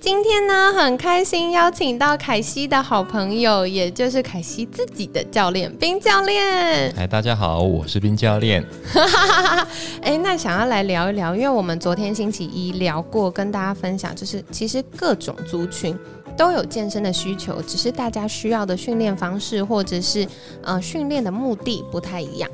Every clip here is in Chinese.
今天呢，很开心邀请到凯西的好朋友，也就是凯西自己的教练冰教练。哎，大家好，我是冰教练。哎，那想要来聊一聊，因为我们昨天星期一聊过，跟大家分享，就是其实各种族群都有健身的需求，只是大家需要的训练方式或者是呃训练的目的不太一样。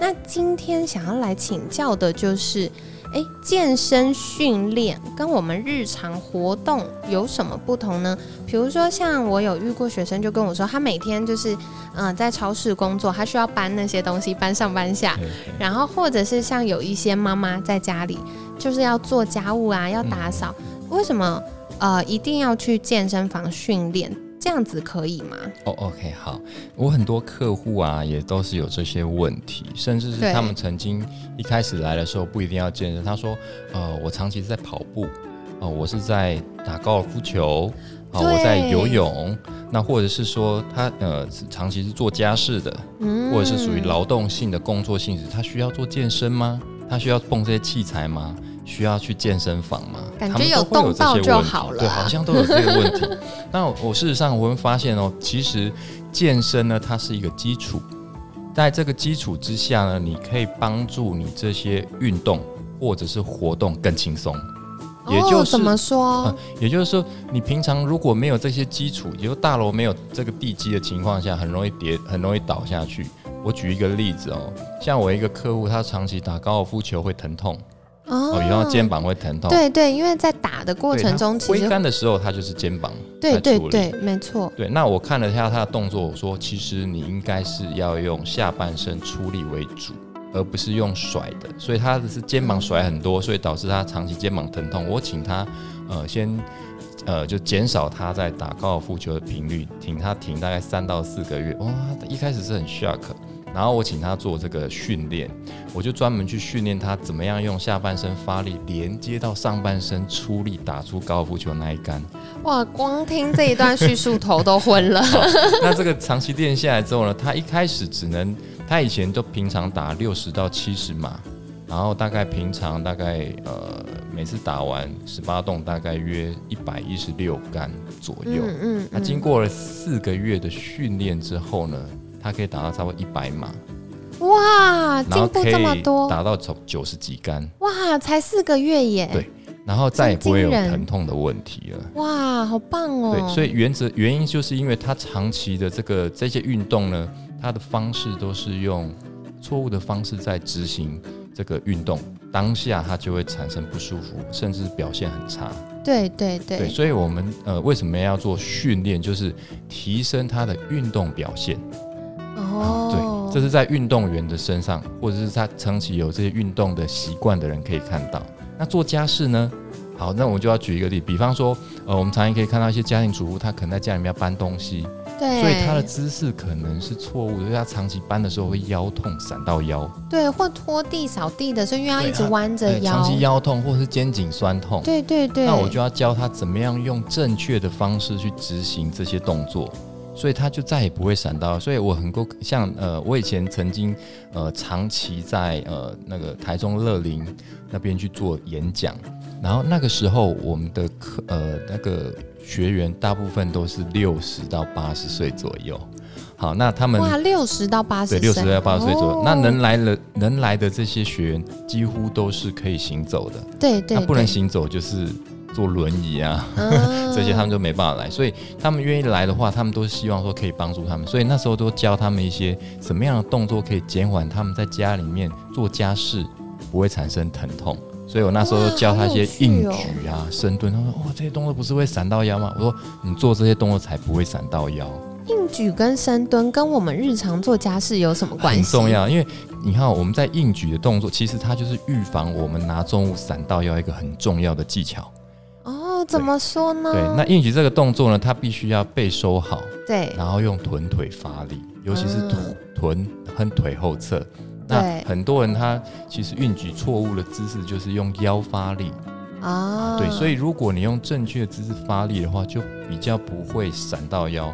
那今天想要来请教的就是。哎，健身训练跟我们日常活动有什么不同呢？比如说，像我有遇过学生就跟我说，他每天就是嗯在超市工作，他需要搬那些东西，搬上搬下，然后或者是像有一些妈妈在家里就是要做家务啊，要打扫，为什么呃一定要去健身房训练？这样子可以吗？哦，OK，好。我很多客户啊，也都是有这些问题，甚至是他们曾经一开始来的时候不一定要健身。他说：“呃，我长期是在跑步，哦，我是在打高尔夫球，啊，我在游泳。那或者是说他呃长期是做家事的，或者是属于劳动性的工作性质，他需要做健身吗？他需要碰这些器材吗？需要去健身房吗？感觉有动到就好了。对，好像都有这个问题。那我事实上我会发现哦，其实健身呢，它是一个基础，在这个基础之下呢，你可以帮助你这些运动或者是活动更轻松。也就是怎么说？也就是说，你平常如果没有这些基础，也就大楼没有这个地基的情况下，很容易跌，很容易倒下去。我举一个例子哦，像我一个客户，他长期打高尔夫球会疼痛。哦，然后肩膀会疼痛。对对，因为在打的过程中，其实挥杆的时候，他就是肩膀。对对对，没错。对，那我看了一下他的动作，我说其实你应该是要用下半身出力为主，而不是用甩的。所以他的是肩膀甩很多，所以导致他长期肩膀疼痛。我请他呃先呃就减少他在打高尔夫球的频率，停他停大概三到四个月。哇，一开始是很 shock。然后我请他做这个训练，我就专门去训练他怎么样用下半身发力连接到上半身出力打出高尔夫球那一杆。哇，光听这一段叙述头都昏了。那这个长期练下来之后呢，他一开始只能，他以前都平常打六十到七十码，然后大概平常大概呃每次打完十八洞大概约一百一十六杆左右。嗯嗯。那经过了四个月的训练之后呢？它可以达到差不多一百码，哇，进步这么多，达到从九十几杆，哇，才四个月耶，对，然后再也不会有疼痛的问题了，哇，好棒哦，对，所以原则原因就是因为他长期的这个这些运动呢，他的方式都是用错误的方式在执行这个运动，当下他就会产生不舒服，甚至表现很差，对对对，对，所以我们呃为什么要做训练，就是提升他的运动表现。哦，对，这是在运动员的身上，或者是他长期有这些运动的习惯的人可以看到。那做家事呢？好，那我就要举一个例，比方说，呃，我们常常可以看到一些家庭主妇，她可能在家里面要搬东西，对，所以她的姿势可能是错误的，因为她长期搬的时候会腰痛，闪到腰。对，或拖地、扫地的所以，因为她一直弯着腰，长期腰痛或是肩颈酸痛。对对对。那我就要教她怎么样用正确的方式去执行这些动作。所以他就再也不会闪到。所以我很够像呃，我以前曾经呃长期在呃那个台中乐林那边去做演讲，然后那个时候我们的课呃那个学员大部分都是六十到八十岁左右。好，那他们哇六十到八十对六十到八十岁左右，那能来了能来的这些学员几乎都是可以行走的。对对，那不能行走就是。坐轮椅啊，这些他们就没办法来，所以他们愿意来的话，他们都希望说可以帮助他们，所以那时候都教他们一些什么样的动作可以减缓他们在家里面做家事不会产生疼痛，所以我那时候教他一些硬举啊、深蹲，他说：“哇，这些动作不是会闪到腰吗？”我说：“你做这些动作才不会闪到腰。”硬举跟深蹲跟我们日常做家事有什么关系？很重要，因为你看我们在硬举的动作，其实它就是预防我们拿重物闪到腰一个很重要的技巧。怎么说呢？对，那硬举这个动作呢，它必须要背收好，对，然后用臀腿发力，尤其是嗯臀臀和腿后侧。那很多人他其实运举错误的姿势就是用腰发力，啊，对，所以以如果你用正确的姿势发力的话，就比较不会闪到腰。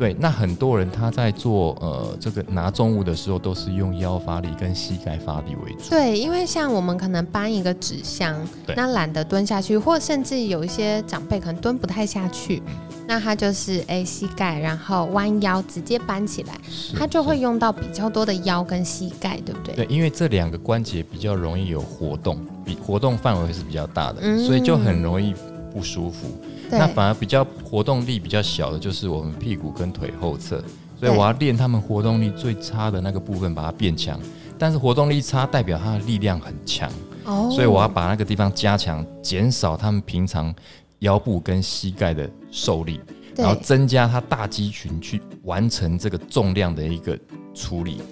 对，那很多人他在做呃这个拿重物的时候，都是用腰发力跟膝盖发力为主。对，因为像我们可能搬一个纸箱，那懒得蹲下去，或甚至有一些长辈可能蹲不太下去，嗯那他就是哎膝盖，然后弯腰直接搬起来，他就会用到比较多的腰跟膝盖，对不对？对，因为这两个关节比较容易有活动，比活动范围是比较大的，嗯所以就很容易不舒服。对那反而比较活动力比较小的，就是我们屁股跟腿后侧，所以我要练他们活动力最差的那个部分，把它变强。但是活动力差代表它的力量很强，哦所以我要把那个地方加强，减少他们平常腰部跟膝盖的受力，然后增加他大肌群去完成这个重量的一个处理。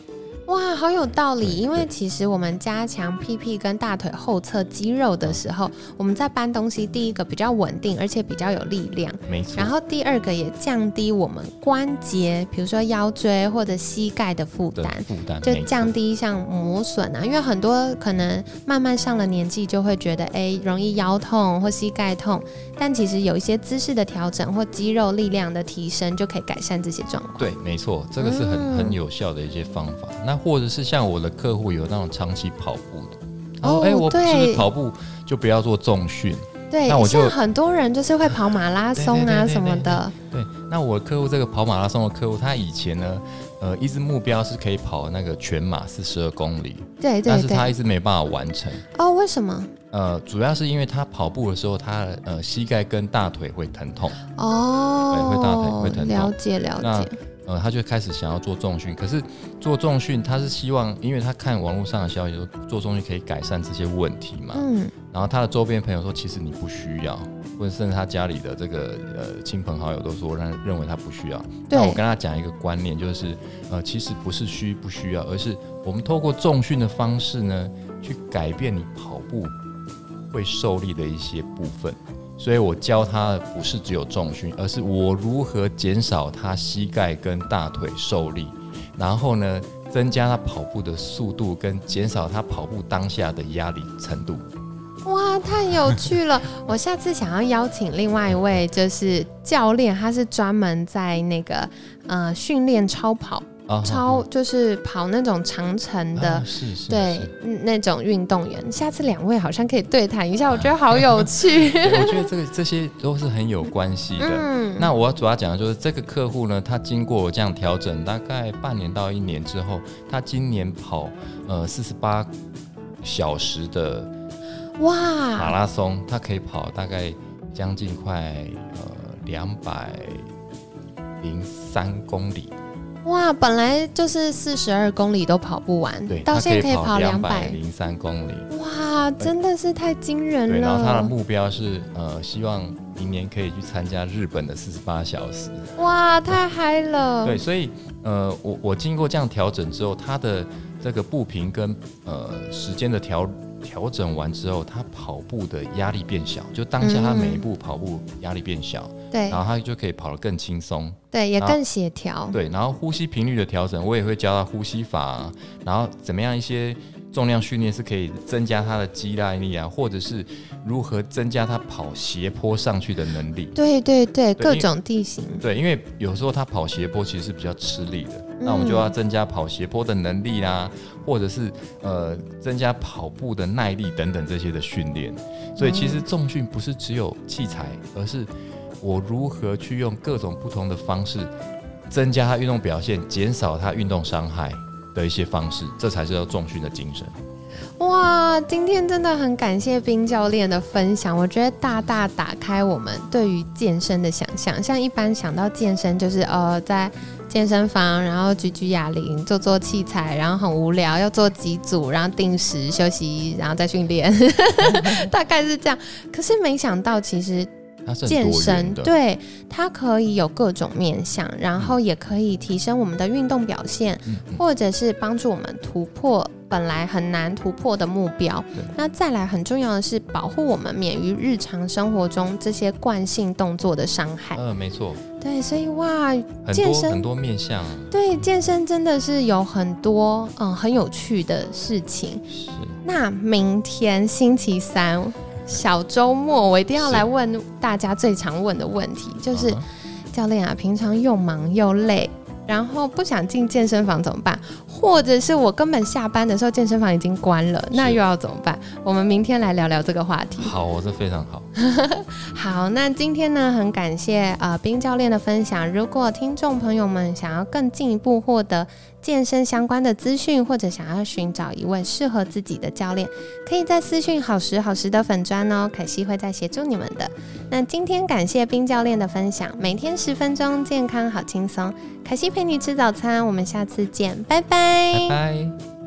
哇，好有道理。因为其实我们加强屁屁跟大腿后侧肌肉的时候，我们在搬东西，第一个比较稳定，而且比较有力量。没错。然后第二个也降低我们关节，比如说腰椎或者膝盖的负担。负担就降低像磨损啊，因为很多可能慢慢上了年纪，就会觉得哎容易腰痛或膝盖痛，但其实有一些姿势的调整或肌肉力量的提升，就可以改善这些状况。对，没错，这个是很、嗯很有效的一些方法。那或者是像我的客户有那种长期跑步的，他哦说：“哎、我是不是跑步就不要做重训？对，那我就像很多人就是会跑马拉松啊什么的，对，那我客户这个跑马拉松的客户，他以前呢，呃，一直目标是可以跑那个全马四十二公里，对对但是他。一直没办法完成。哦，为什么？呃，主要是因为他跑步的时候，他呃膝盖跟大腿会疼痛，哦，对会大腿会疼痛了解了那解，呃，他就开始想要做重训。可是做重训，他是希望，因为他看网络上的消息说做重训可以改善这些问题嘛。嗯，然后他的周边朋友说，其实你不需要，或者甚至他家里的这个呃亲朋好友都说认认为他不需要。对那我跟他讲一个观念，就是呃，其实不是需不需要，而是我们透过重训的方式呢，去改变你跑步会受力的一些部分。所以我教他的不是只有重训，而是我如何减少他膝盖跟大腿受力，然后呢，增加他跑步的速度，跟减少他跑步当下的压力程度。哇，太有趣了！我下次想要邀请另外一位就是教练，他是专门在那个呃训练超跑，啊超就是跑那种长城的。啊是是对那种运动员，下次两位好像可以对谈一下，我觉得好有趣。我觉得这个这些都是很有关系的。嗯，那我要主要讲的就是这个客户呢，他经过我这样调整，大概半年到一年之后，他今年跑呃四十八小时的哇马，拉松，他可以跑大概将近快呃两百零三公里，哇，本来就是四十二公里都跑不完对，，到现在可以跑两两百，零三公里。哇，真的是太惊人对，然后他的！目标是呃，希望明年可以去参加日本的四十八小时。哇，太嗨了！对，所以呃，我我经过这样调整之后，他的这个步频跟呃时间的调调整完之后，他跑步的压力变小，就当下他每一步跑步压力变小，对然后他就可以跑得更轻松。对也更协调。对，然后呼吸频率的调整，我也会教他呼吸法、啊，然后怎么样一些重量训练是可以增加他的肌耐力啊，或者是如何增加他跑斜坡上去的能力。对对对，各种地形。对，因为有时候他跑斜坡其实是比较吃力的，那我们就要增加跑斜坡的能力啦，或者是呃增加跑步的耐力等等这些的训练。所以其实重训不是只有器材，而是我如何去用各种不同的方式增加他运动表现，减少他运动伤害的一些方式，这才是要重训的精神。哇，今天真的很感谢冰教练的分享，我觉得大大打开我们对于健身的想象。像一般想到健身，就是呃在健身房，然后举举哑铃，做做器材，然后很无聊，要做几组，然后定时休息，然后再训练，大概是这样。可是没想到，其实健身对它可以有各种面向，然后也可以提升我们的运动表现，或者是帮助我们突破本来很难突破的目标。那再来很重要的是保护我们免于日常生活中这些惯性动作的伤害。嗯，没错，对，所以哇，很健身多很多面向对健身真的是有很多嗯很有趣的事情。是那明天星期三小周末，我一定要来问大家最常问的问题，就是、教练啊，平常又忙又累，然后不想进健身房怎么办？或者是我根本下班的时候健身房已经关了，那又要怎么办？我们明天来聊聊这个话题。好，我是非常好，好，那今天呢，很感谢呃冰教练的分享。如果听众朋友们想要更进一步获得健身相关的资讯，或者想要寻找一位适合自己的教练，可以在私讯好时好时的粉砖哦，凯西会在协助你们的。那今天感谢冰教练的分享，每天十分钟，健康好轻松。凯西陪你吃早餐，我们下次见，拜拜拜拜。